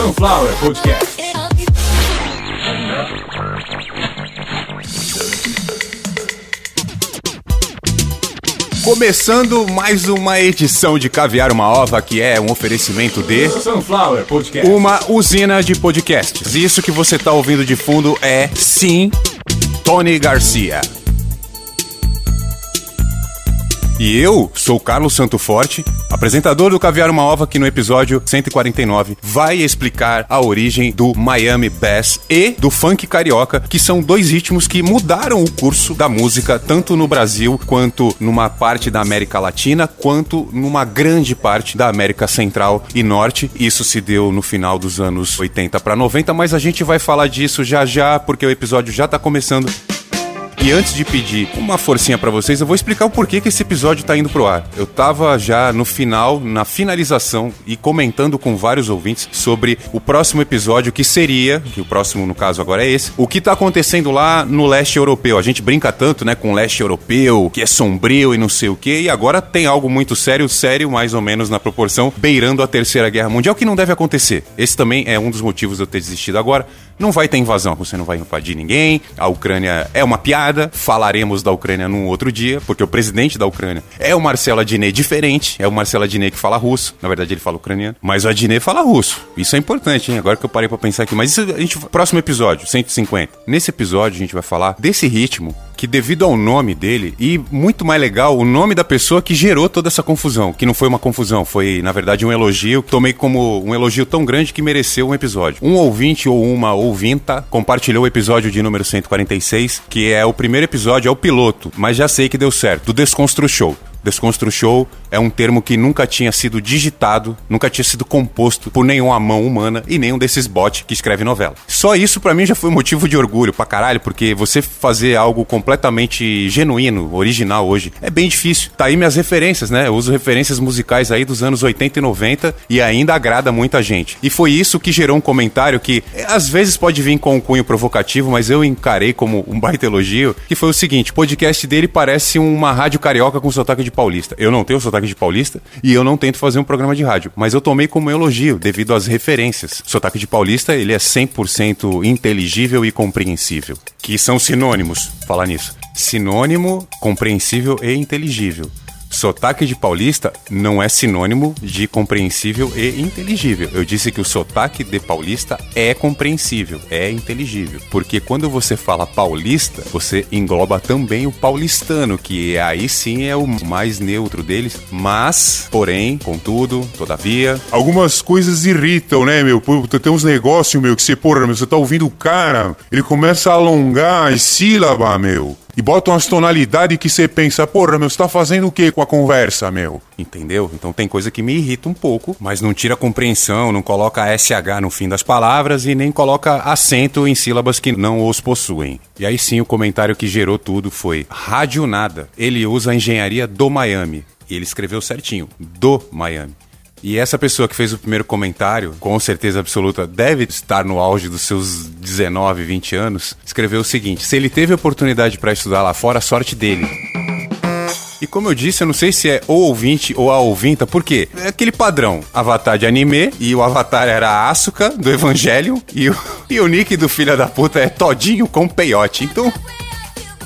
Sunflower Podcast. Começando mais uma edição de Caviar uma Ova, que é um oferecimento de Sunflower Podcast. uma usina de podcasts. Isso que você está ouvindo de fundo é, sim, Tony Garcia. E eu sou o Carlos Santo Forte, apresentador do Caviar Uma Ova, que no episódio 149 vai explicar a origem do Miami Bass e do funk carioca, que são dois ritmos que mudaram o curso da música, tanto no Brasil quanto numa parte da América Latina, quanto numa grande parte da América Central e Norte. Isso se deu no final dos anos 80 para 90, mas a gente vai falar disso já já, porque o episódio já tá começando. E antes de pedir uma forcinha pra vocês, eu vou explicar o porquê que esse episódio tá indo pro ar. Eu tava já no final, na finalização e comentando com vários ouvintes sobre o próximo episódio que seria, que o próximo no caso agora é esse, o que tá acontecendo lá no leste europeu. A gente brinca tanto, né, com o leste europeu, que é sombrio e não sei o quê, e agora tem algo muito sério, sério mais ou menos na proporção, beirando a terceira guerra mundial, que não deve acontecer. Esse também é um dos motivos de eu ter desistido agora. Não vai ter invasão, você não vai invadir ninguém. A Ucrânia é uma piada. Falaremos da Ucrânia num outro dia, porque o presidente da Ucrânia é o Marcelo Adnet diferente. É o Marcelo Adnet que fala russo. Na verdade, ele fala ucraniano. Mas o Adnet fala russo. Isso é importante, hein? Agora que eu parei pra pensar aqui. Mas isso a gente. Próximo episódio, 150. Nesse episódio, a gente vai falar desse ritmo que devido ao nome dele e muito mais legal, o nome da pessoa que gerou toda essa confusão, que não foi uma confusão, foi na verdade um elogio, tomei como um elogio tão grande que mereceu um episódio. Um ouvinte ou uma ouvinta compartilhou o episódio de número 146, que é o primeiro episódio, é o piloto, mas já sei que deu certo, do Desconstru Show. Desconstru Show é um termo que nunca tinha sido digitado, nunca tinha sido composto por nenhuma mão humana e nenhum desses bots que escreve novela. Só isso para mim já foi motivo de orgulho pra caralho, porque você fazer algo completamente genuíno, original hoje, é bem difícil. Tá aí minhas referências, né? Eu uso referências musicais aí dos anos 80 e 90 e ainda agrada muita gente. E foi isso que gerou um comentário que é, às vezes pode vir com um cunho provocativo, mas eu encarei como um baita elogio, que foi o seguinte: o podcast dele parece uma rádio carioca com sotaque de paulista. Eu não tenho sotaque de paulista e eu não tento fazer um programa de rádio, mas eu tomei como elogio devido às referências. Sotaque de paulista, ele é 100% inteligível e compreensível, que são sinônimos, falar nisso. Sinônimo, compreensível e inteligível. Sotaque de paulista não é sinônimo de compreensível e inteligível. Eu disse que o sotaque de paulista é compreensível, é inteligível. Porque quando você fala paulista, você engloba também o paulistano, que aí sim é o mais neutro deles. Mas, porém, contudo, todavia. Algumas coisas irritam, né, meu? Tem uns negócios, meu, que você, porra, meu, você tá ouvindo o cara, ele começa a alongar as sílabas, meu. E bota umas tonalidades que você pensa, porra, meu, você tá fazendo o que com a conversa, meu? Entendeu? Então tem coisa que me irrita um pouco, mas não tira compreensão, não coloca SH no fim das palavras e nem coloca acento em sílabas que não os possuem. E aí sim o comentário que gerou tudo foi: Rádio Nada. Ele usa a engenharia do Miami. E ele escreveu certinho, do Miami. E essa pessoa que fez o primeiro comentário, com certeza absoluta, deve estar no auge dos seus 19, 20 anos, escreveu o seguinte: se ele teve oportunidade para estudar lá fora, sorte dele. E como eu disse, eu não sei se é o ouvinte ou a ouvinta, por quê? É aquele padrão. Avatar de anime, e o avatar era a Asuka, do Evangelho, e o, e o nick do filho da puta é Todinho com peiote. Então,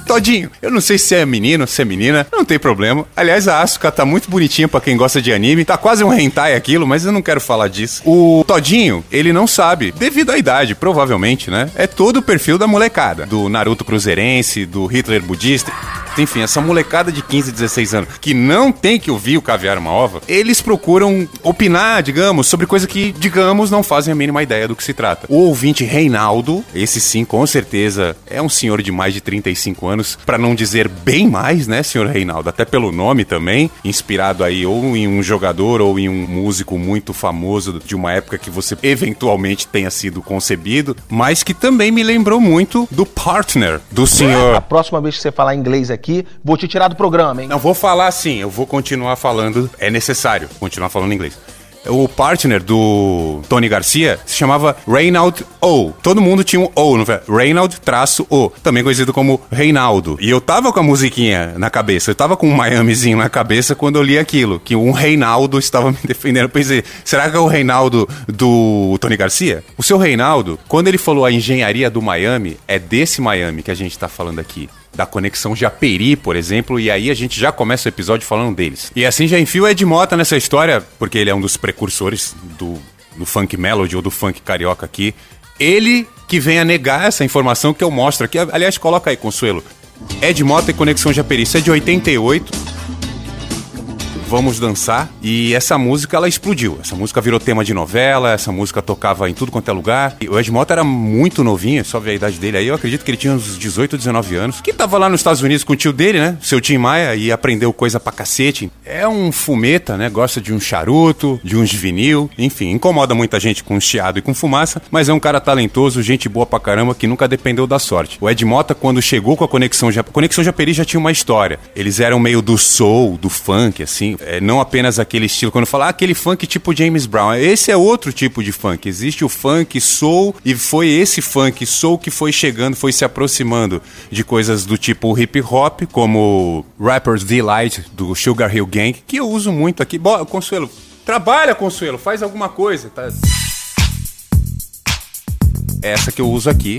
Todinho, eu não sei se é menino, se é menina, não tem problema. Aliás, a Asuka tá muito bonitinha pra quem gosta de anime. Tá quase um hentai aquilo, mas eu não quero falar disso. O Todinho, ele não sabe, devido à idade, provavelmente, né? É todo o perfil da molecada. Do Naruto Cruzeirense, do Hitler budista. Enfim, essa molecada de 15, 16 anos que não tem que ouvir o Caviar uma Ova, eles procuram opinar, digamos, sobre coisa que, digamos, não fazem a mínima ideia do que se trata. O ouvinte Reinaldo, esse sim, com certeza, é um senhor de mais de 35 anos, pra não dizer bem mais, né, senhor Reinaldo? Até pelo nome também, inspirado aí ou em um jogador ou em um músico muito famoso de uma época que você eventualmente tenha sido concebido, mas que também me lembrou muito do partner do senhor A próxima vez que você falar inglês aqui, vou te tirar do programa, hein? Não vou falar assim, eu vou continuar falando. É necessário continuar falando inglês. o partner do Tony Garcia se chamava Reynald O. Todo mundo tinha um O, não foi? Reynald traço O, também conhecido como Reinaldo. E eu tava com a musiquinha na cabeça, eu tava com um Miamizinho na cabeça quando eu li aquilo, que um Reinaldo estava me defendendo. Eu pensei, será que é o Reinaldo do Tony Garcia? O seu Reinaldo, quando ele falou a engenharia do Miami, é desse Miami que a gente tá falando aqui da conexão Japeri, por exemplo, e aí a gente já começa o episódio falando deles. E assim já enfio o Ed Mota nessa história, porque ele é um dos precursores do, do funk melody ou do funk carioca aqui. Ele que vem a negar essa informação que eu mostro aqui. Aliás, coloca aí, Consuelo. Ed Mota e Conexão Japeri, isso é de 88. Vamos Dançar. E essa música, ela explodiu. Essa música virou tema de novela, essa música tocava em tudo quanto é lugar. E o Ed Mota era muito novinho, só ver a idade dele aí. Eu acredito que ele tinha uns 18, 19 anos. Que tava lá nos Estados Unidos com o tio dele, né? Seu Tim Maia, e aprendeu coisa pra cacete. É um fumeta, né? Gosta de um charuto, de uns vinil. Enfim, incomoda muita gente com chiado e com fumaça, mas é um cara talentoso, gente boa pra caramba, que nunca dependeu da sorte. O Ed Mota, quando chegou com a Conexão Japeri, Conexão Japeri já tinha uma história. Eles eram meio do soul, do funk, assim é, não apenas aquele estilo. Quando fala ah, aquele funk tipo James Brown, esse é outro tipo de funk. Existe o funk soul e foi esse funk soul que foi chegando, foi se aproximando de coisas do tipo hip hop, como Rapper's Delight do Sugar Hill Gang, que eu uso muito aqui. Bom, Consuelo, trabalha, Consuelo, faz alguma coisa, tá? Essa que eu uso aqui.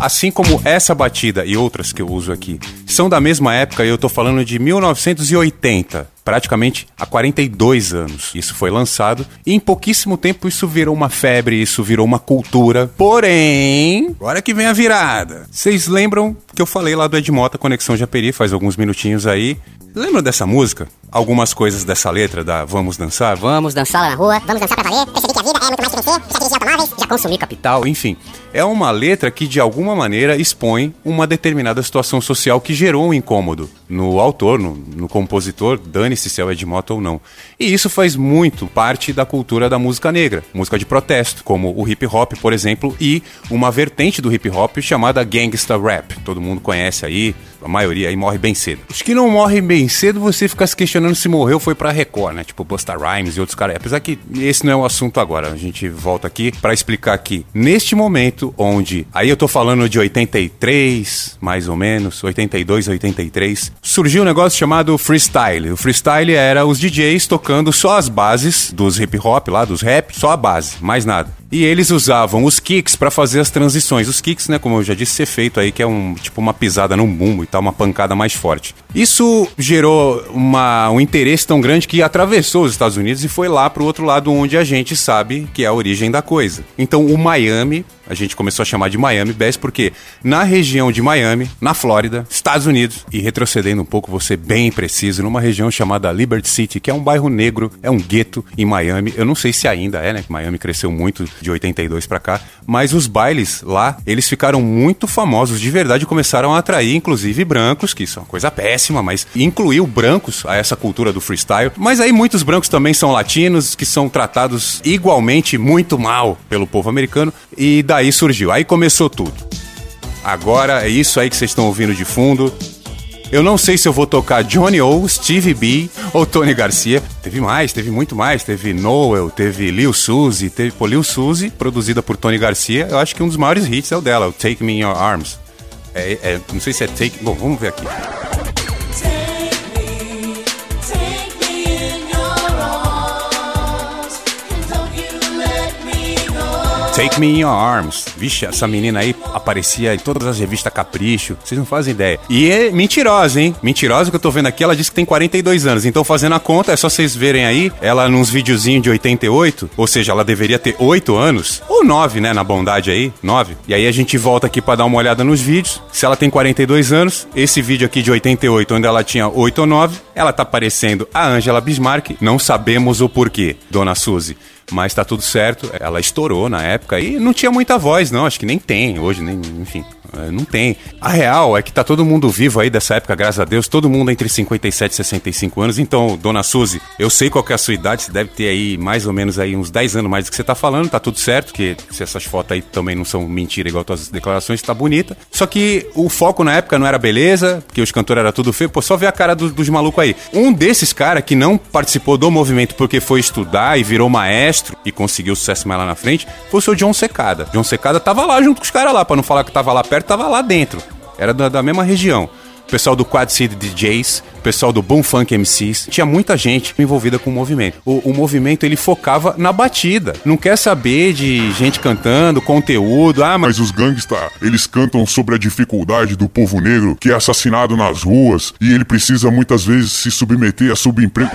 Assim como essa batida e outras que eu uso aqui são da mesma época, eu tô falando de 1980 praticamente há 42 anos. Isso foi lançado e em pouquíssimo tempo isso virou uma febre, isso virou uma cultura. Porém, agora que vem a virada. Vocês lembram que eu falei lá do Edmota Conexão Japeri faz alguns minutinhos aí? Lembram dessa música? Algumas coisas dessa letra da Vamos Dançar? Vamos dançar lá na rua, vamos dançar pra valer, percebi que a vida é muito mais que vencer, já dirigi automóveis, já consumi capital. Enfim, é uma letra que de alguma maneira expõe uma determinada situação social que gerou um incômodo no autor, no, no compositor, dane-se se é o Edmoto ou não. E isso faz muito parte da cultura da música negra, música de protesto, como o hip hop, por exemplo, e uma vertente do hip hop chamada gangsta rap. Todo mundo conhece aí, a maioria aí morre bem cedo. Os que não morrem bem cedo, você fica se questionando se morreu foi pra Record, né? Tipo Busta Rhymes e outros caras. Apesar que esse não é o assunto agora. A gente volta aqui para explicar que neste momento onde aí eu tô falando de 83, mais ou menos, 82, 83, surgiu um negócio chamado freestyle. O freestyle era os DJs tocando só as bases dos hip hop lá, dos rap, só a base, mais nada. E eles usavam os kicks para fazer as transições. Os kicks, né, como eu já disse, ser feito aí, que é um tipo uma pisada num bumbo e tal, uma pancada mais forte. Isso gerou uma, um interesse tão grande que atravessou os Estados Unidos e foi lá pro outro lado onde a gente sabe que é a origem da coisa. Então o Miami, a gente começou a chamar de Miami Bass porque na região de Miami, na Flórida, Estados Unidos, e retrocedendo um pouco, você bem preciso, numa região chamada Liberty City, que é um bairro negro, é um gueto em Miami. Eu não sei se ainda é, né? Miami cresceu muito de 82 para cá, mas os bailes lá, eles ficaram muito famosos de verdade, começaram a atrair inclusive brancos, que isso é uma coisa péssima, mas incluiu brancos a essa cultura do freestyle. Mas aí muitos brancos também são latinos, que são tratados igualmente muito mal pelo povo americano, e daí surgiu. Aí começou tudo. Agora é isso aí que vocês estão ouvindo de fundo. Eu não sei se eu vou tocar Johnny O, Stevie B ou Tony Garcia. Teve mais, teve muito mais. Teve Noel, teve Lil Suzy, teve pô, Lil Suzy, produzida por Tony Garcia. Eu acho que um dos maiores hits é o dela, o Take Me in Your Arms. É, é, não sei se é Take. Bom, vamos ver aqui. Take Me in Your Arms. Vixe, essa menina aí aparecia em todas as revistas Capricho. Vocês não fazem ideia. E é mentirosa, hein? Mentirosa que eu tô vendo aqui, ela disse que tem 42 anos. Então, fazendo a conta, é só vocês verem aí, ela nos videozinhos de 88, ou seja, ela deveria ter 8 anos, ou 9, né, na bondade aí, 9. E aí a gente volta aqui para dar uma olhada nos vídeos. Se ela tem 42 anos, esse vídeo aqui de 88, onde ela tinha 8 ou 9, ela tá parecendo a Angela Bismarck. Não sabemos o porquê, dona Suzy. Mas tá tudo certo. Ela estourou na época e não tinha muita voz, não. Acho que nem tem hoje, nem, enfim. É, não tem. A real é que tá todo mundo vivo aí dessa época, graças a Deus. Todo mundo entre 57 e 65 anos. Então, dona Suzy, eu sei qual que é a sua idade. Você deve ter aí mais ou menos aí uns 10 anos mais do que você tá falando. Tá tudo certo, que se essas fotos aí também não são mentira igual as declarações, tá bonita. Só que o foco na época não era beleza, porque os cantores eram tudo feio. Pô, só ver a cara do, dos malucos aí. Um desses caras que não participou do movimento porque foi estudar e virou maestro e conseguiu sucesso mais lá na frente, foi o seu John Secada. John Secada tava lá junto com os caras lá, pra não falar que tava lá perto, tava lá dentro. Era da, da mesma região. O pessoal do Quad City DJs, pessoal do Boom Funk MCs, tinha muita gente envolvida com o movimento. O, o, movimento ele focava na batida. Não quer saber de gente cantando, conteúdo. Ah, mas... mas os gangsta, eles cantam sobre a dificuldade do povo negro que é assassinado nas ruas e ele precisa muitas vezes se submeter a subemprego.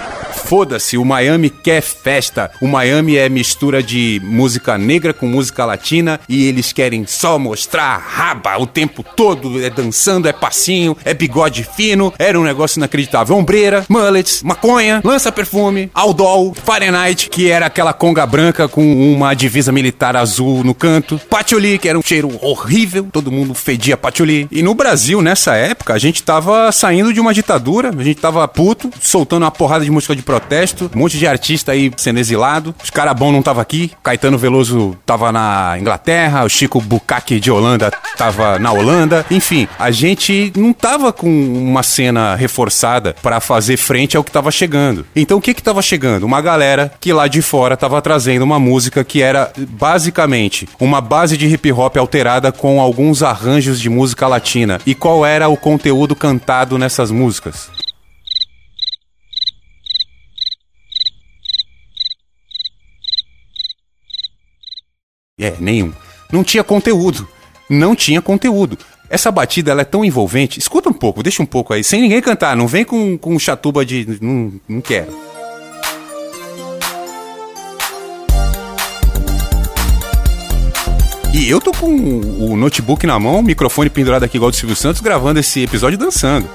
Foda-se, o Miami quer festa. O Miami é mistura de música negra com música latina e eles querem só mostrar raba o tempo todo. É dançando, é passinho, é bigode fino. Era um negócio inacreditável. Ombreira, mullets, maconha, lança-perfume, Aldol, Fahrenheit, que era aquela conga branca com uma divisa militar azul no canto, patchouli, que era um cheiro horrível, todo mundo fedia patchouli. E no Brasil, nessa época, a gente tava saindo de uma ditadura, a gente tava puto, soltando uma porrada de música de protesto, um monte de artista aí sendo exilado, os cara bom não tava aqui, Caetano Veloso tava na Inglaterra, o Chico Bucaque de Holanda tava na Holanda, enfim, a gente não tava com uma cena reforçada para fazer frente ao que estava chegando. Então o que que estava chegando? Uma galera que lá de fora estava trazendo uma música que era basicamente uma base de hip hop alterada com alguns arranjos de música latina. E qual era o conteúdo cantado nessas músicas? É, nenhum. Não tinha conteúdo. Não tinha conteúdo. Essa batida ela é tão envolvente. Escuta um pouco, deixa um pouco aí, sem ninguém cantar. Não vem com, com chatuba de. Não, não quero. E eu tô com o notebook na mão, o microfone pendurado aqui igual do Silvio Santos, gravando esse episódio dançando.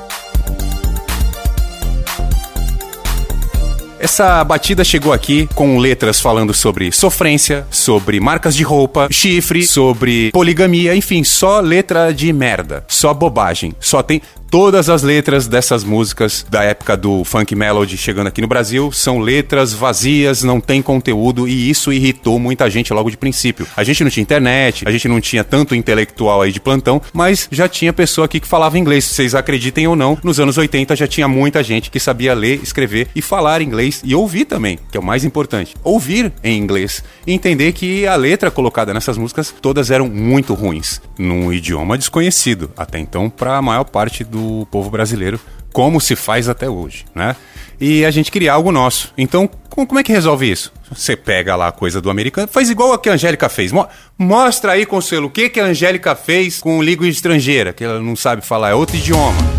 Essa batida chegou aqui com letras falando sobre sofrência, sobre marcas de roupa, chifre, sobre poligamia, enfim, só letra de merda, só bobagem. Só tem Todas as letras dessas músicas da época do funk melody chegando aqui no Brasil são letras vazias, não tem conteúdo e isso irritou muita gente logo de princípio. A gente não tinha internet, a gente não tinha tanto intelectual aí de plantão, mas já tinha pessoa aqui que falava inglês. Vocês acreditem ou não, nos anos 80 já tinha muita gente que sabia ler, escrever e falar inglês e ouvir também, que é o mais importante. Ouvir em inglês e entender que a letra colocada nessas músicas todas eram muito ruins, num idioma desconhecido, até então para a maior parte do povo brasileiro, como se faz até hoje, né? E a gente criar algo nosso. Então, como é que resolve isso? Você pega lá a coisa do americano, faz igual a que a Angélica fez. Mostra aí, Conselho, o que, que a Angélica fez com língua estrangeira, que ela não sabe falar, é outro idioma.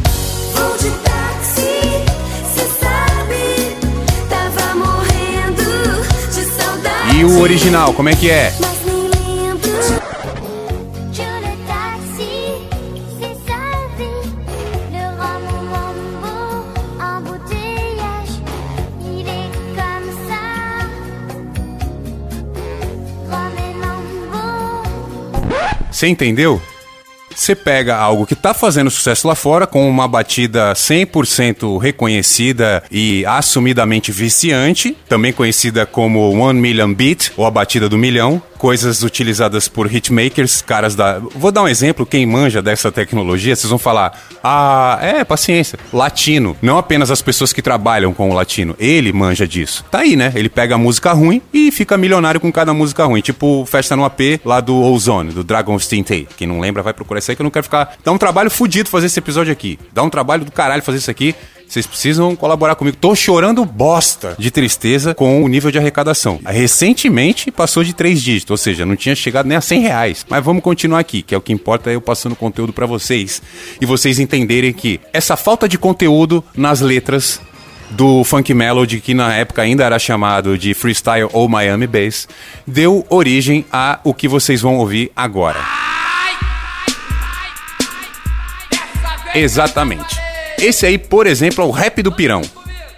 O original, como é que é? Você entendeu? Você pega algo que está fazendo sucesso lá fora, com uma batida 100% reconhecida e assumidamente viciante, também conhecida como One Million Beat, ou a batida do milhão, coisas utilizadas por hitmakers, caras da. Vou dar um exemplo, quem manja dessa tecnologia, vocês vão falar: ah, é, paciência. Latino. Não apenas as pessoas que trabalham com o latino. Ele manja disso. Tá aí, né? Ele pega a música ruim e fica milionário com cada música ruim. Tipo Festa no AP lá do Ozone, do Dragon's Tinte. Quem não lembra vai procurar isso aí que eu não quero ficar. Dá um trabalho fodido fazer esse episódio aqui. Dá um trabalho do caralho fazer isso aqui. Vocês precisam colaborar comigo. Tô chorando bosta de tristeza com o nível de arrecadação. Recentemente passou de três dígitos, ou seja, não tinha chegado nem a 100 reais. Mas vamos continuar aqui, que é o que importa é eu passando conteúdo para vocês e vocês entenderem que essa falta de conteúdo nas letras do funk melody, que na época ainda era chamado de freestyle ou Miami bass, deu origem a o que vocês vão ouvir agora. Exatamente. Esse aí, por exemplo, é o rap do pirão.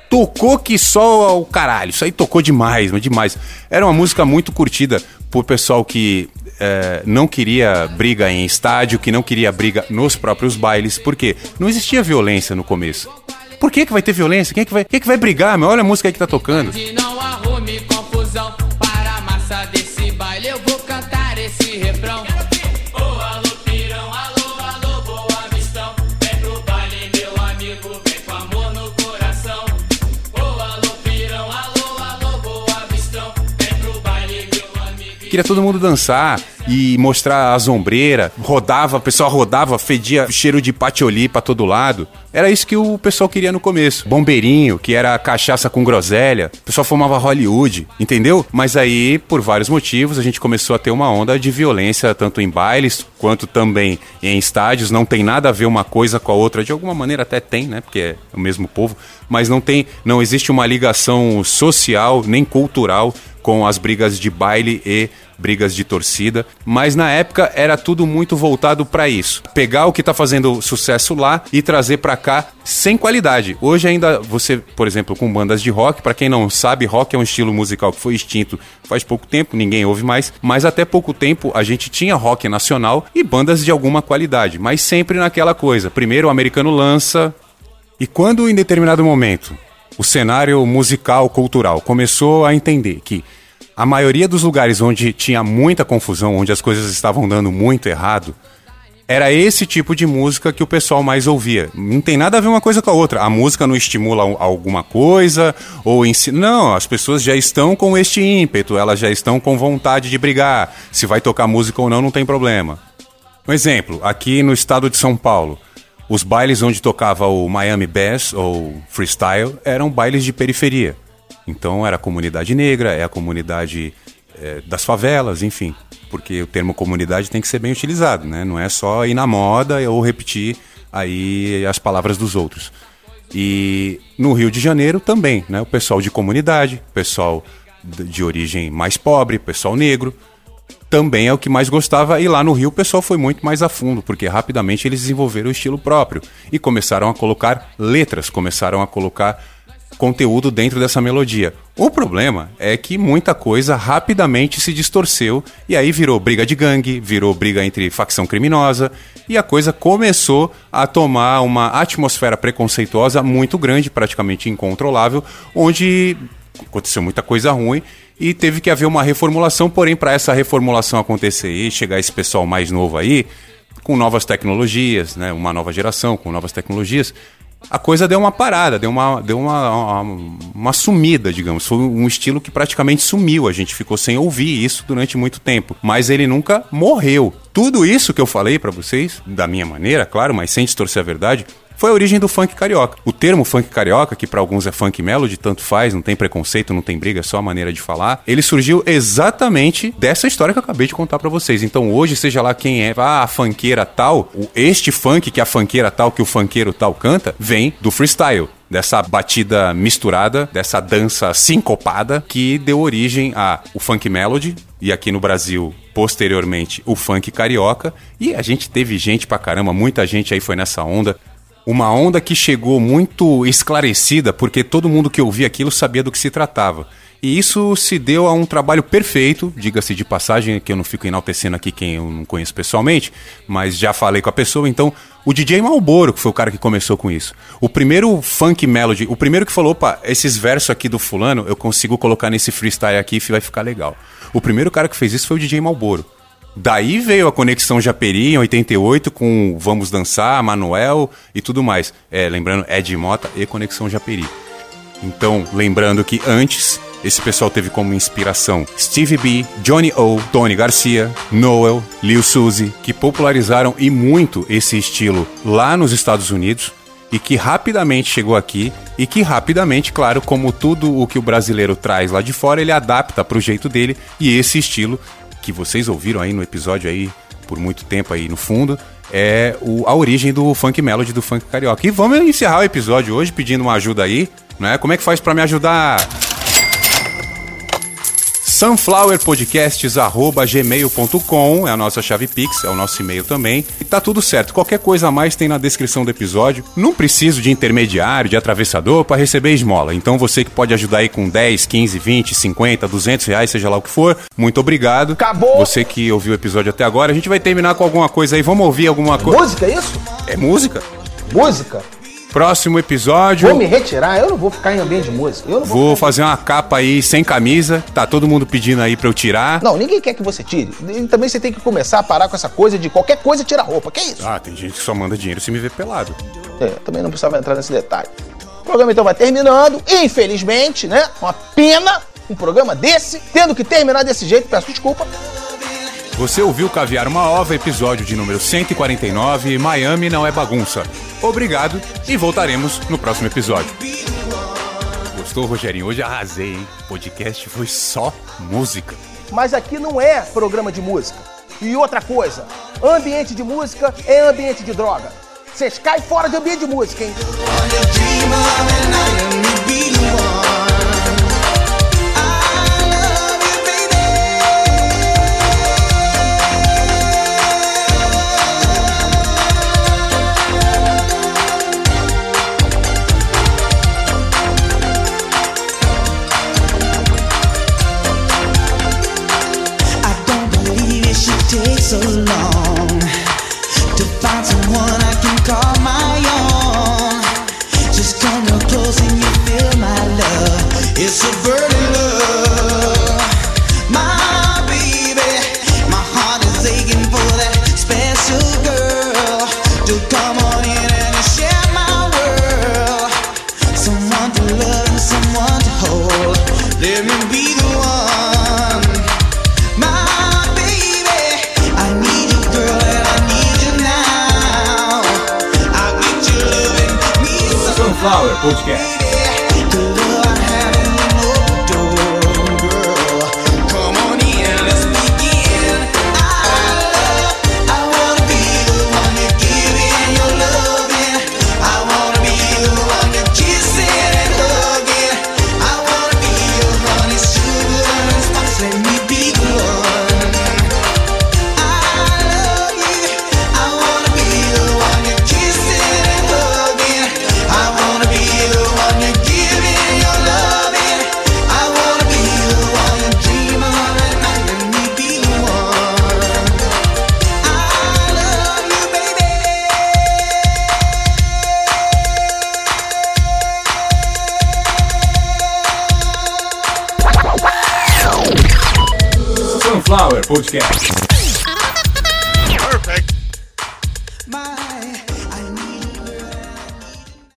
tocou que só o caralho. Isso aí tocou demais, mas demais. Era uma música muito curtida por pessoal que é, não queria briga em estádio, que não queria briga nos próprios bailes, porque não existia violência no começo. Por que, que vai ter violência? Quem é que vai, quem é que vai brigar? Meu? Olha a música aí que tá tocando. Não arrume confusão para a massa desse baile. Eu vou cantar esse refrão. Queria todo mundo dançar e mostrar a sombreira. Rodava, o pessoal rodava, fedia cheiro de patioli pra todo lado. Era isso que o pessoal queria no começo. Bombeirinho, que era cachaça com groselha. O pessoal fumava Hollywood, entendeu? Mas aí, por vários motivos, a gente começou a ter uma onda de violência, tanto em bailes quanto também em estádios. Não tem nada a ver uma coisa com a outra. De alguma maneira até tem, né? Porque é o mesmo povo. Mas não tem, não existe uma ligação social nem cultural com as brigas de baile e brigas de torcida, mas na época era tudo muito voltado para isso. Pegar o que tá fazendo sucesso lá e trazer para cá sem qualidade. Hoje ainda você, por exemplo, com bandas de rock, para quem não sabe, rock é um estilo musical que foi extinto faz pouco tempo, ninguém ouve mais, mas até pouco tempo a gente tinha rock nacional e bandas de alguma qualidade, mas sempre naquela coisa. Primeiro o americano lança e quando em determinado momento o cenário musical cultural começou a entender que a maioria dos lugares onde tinha muita confusão, onde as coisas estavam dando muito errado, era esse tipo de música que o pessoal mais ouvia. Não tem nada a ver uma coisa com a outra. A música não estimula alguma coisa ou ensina. Não, as pessoas já estão com este ímpeto, elas já estão com vontade de brigar. Se vai tocar música ou não, não tem problema. Um exemplo, aqui no estado de São Paulo, os bailes onde tocava o Miami Bass ou Freestyle eram bailes de periferia. Então era a comunidade negra, é a comunidade é, das favelas, enfim. Porque o termo comunidade tem que ser bem utilizado, né? Não é só ir na moda ou repetir aí as palavras dos outros. E no Rio de Janeiro também, né? O pessoal de comunidade, pessoal de origem mais pobre, pessoal negro, também é o que mais gostava. E lá no Rio o pessoal foi muito mais a fundo, porque rapidamente eles desenvolveram o estilo próprio e começaram a colocar letras, começaram a colocar conteúdo dentro dessa melodia. O problema é que muita coisa rapidamente se distorceu e aí virou briga de gangue, virou briga entre facção criminosa e a coisa começou a tomar uma atmosfera preconceituosa muito grande, praticamente incontrolável, onde aconteceu muita coisa ruim e teve que haver uma reformulação, porém para essa reformulação acontecer e chegar esse pessoal mais novo aí, com novas tecnologias, né, uma nova geração com novas tecnologias, a coisa deu uma parada, deu uma, deu uma, uma, uma, sumida, digamos. Foi um estilo que praticamente sumiu. A gente ficou sem ouvir isso durante muito tempo. Mas ele nunca morreu. Tudo isso que eu falei para vocês, da minha maneira, claro, mas sem distorcer a verdade, foi a origem do funk carioca. O termo funk carioca, que para alguns é funk melody, tanto faz, não tem preconceito, não tem briga, é só a maneira de falar, ele surgiu exatamente dessa história que eu acabei de contar para vocês. Então hoje, seja lá quem é, ah, a funkeira tal, este funk que a funkeira tal, que o funkeiro tal canta, vem do freestyle dessa batida misturada, dessa dança sincopada que deu origem a o funk melody e aqui no Brasil posteriormente o funk carioca e a gente teve gente pra caramba, muita gente aí foi nessa onda. Uma onda que chegou muito esclarecida, porque todo mundo que ouvia aquilo sabia do que se tratava. E isso se deu a um trabalho perfeito, diga-se de passagem, que eu não fico enaltecendo aqui quem eu não conheço pessoalmente, mas já falei com a pessoa, então o DJ Malboro, que foi o cara que começou com isso. O primeiro funk melody, o primeiro que falou, opa, esses versos aqui do fulano, eu consigo colocar nesse freestyle aqui e vai ficar legal. O primeiro cara que fez isso foi o DJ Malboro. Daí veio a conexão Japeri em 88 com Vamos Dançar, Manuel e tudo mais. É, lembrando, Ed Mota e Conexão Japeri. Então, lembrando que antes esse pessoal teve como inspiração Stevie B, Johnny O, Tony Garcia, Noel, Lil Suzy, que popularizaram e muito esse estilo lá nos Estados Unidos e que rapidamente chegou aqui e que rapidamente, claro, como tudo o que o brasileiro traz lá de fora, ele adapta para o jeito dele e esse estilo que vocês ouviram aí no episódio aí por muito tempo aí no fundo, é o, a origem do funk melody do funk carioca. E vamos encerrar o episódio hoje pedindo uma ajuda aí, né? Como é que faz para me ajudar? sunflowerpodcasts.gmail.com é a nossa chave Pix, é o nosso e-mail também. E tá tudo certo. Qualquer coisa a mais tem na descrição do episódio. Não preciso de intermediário, de atravessador para receber esmola. Então você que pode ajudar aí com 10, 15, 20, 50, 200 reais, seja lá o que for, muito obrigado. Acabou. Você que ouviu o episódio até agora, a gente vai terminar com alguma coisa aí. Vamos ouvir alguma coisa. Música, é isso? É música? Música? Próximo episódio. Vou me retirar, eu não vou ficar em ambiente de música. Eu não vou. Vou fazer uma capa aí sem camisa. Tá todo mundo pedindo aí pra eu tirar. Não, ninguém quer que você tire. E também você tem que começar a parar com essa coisa de qualquer coisa tirar roupa. Que isso? Ah, tem gente que só manda dinheiro se me ver pelado. É, também não precisava entrar nesse detalhe. O programa então vai terminando. Infelizmente, né? Uma pena um programa desse, tendo que terminar desse jeito, peço desculpa. Você ouviu Caviar uma Ova, episódio de número 149, Miami não é bagunça. Obrigado e voltaremos no próximo episódio. Gostou, Rogerinho? Hoje arrasei, hein? O podcast foi só música. Mas aqui não é programa de música. E outra coisa, ambiente de música é ambiente de droga. Vocês caem fora de ambiente de música, hein? Sunflower Podcast.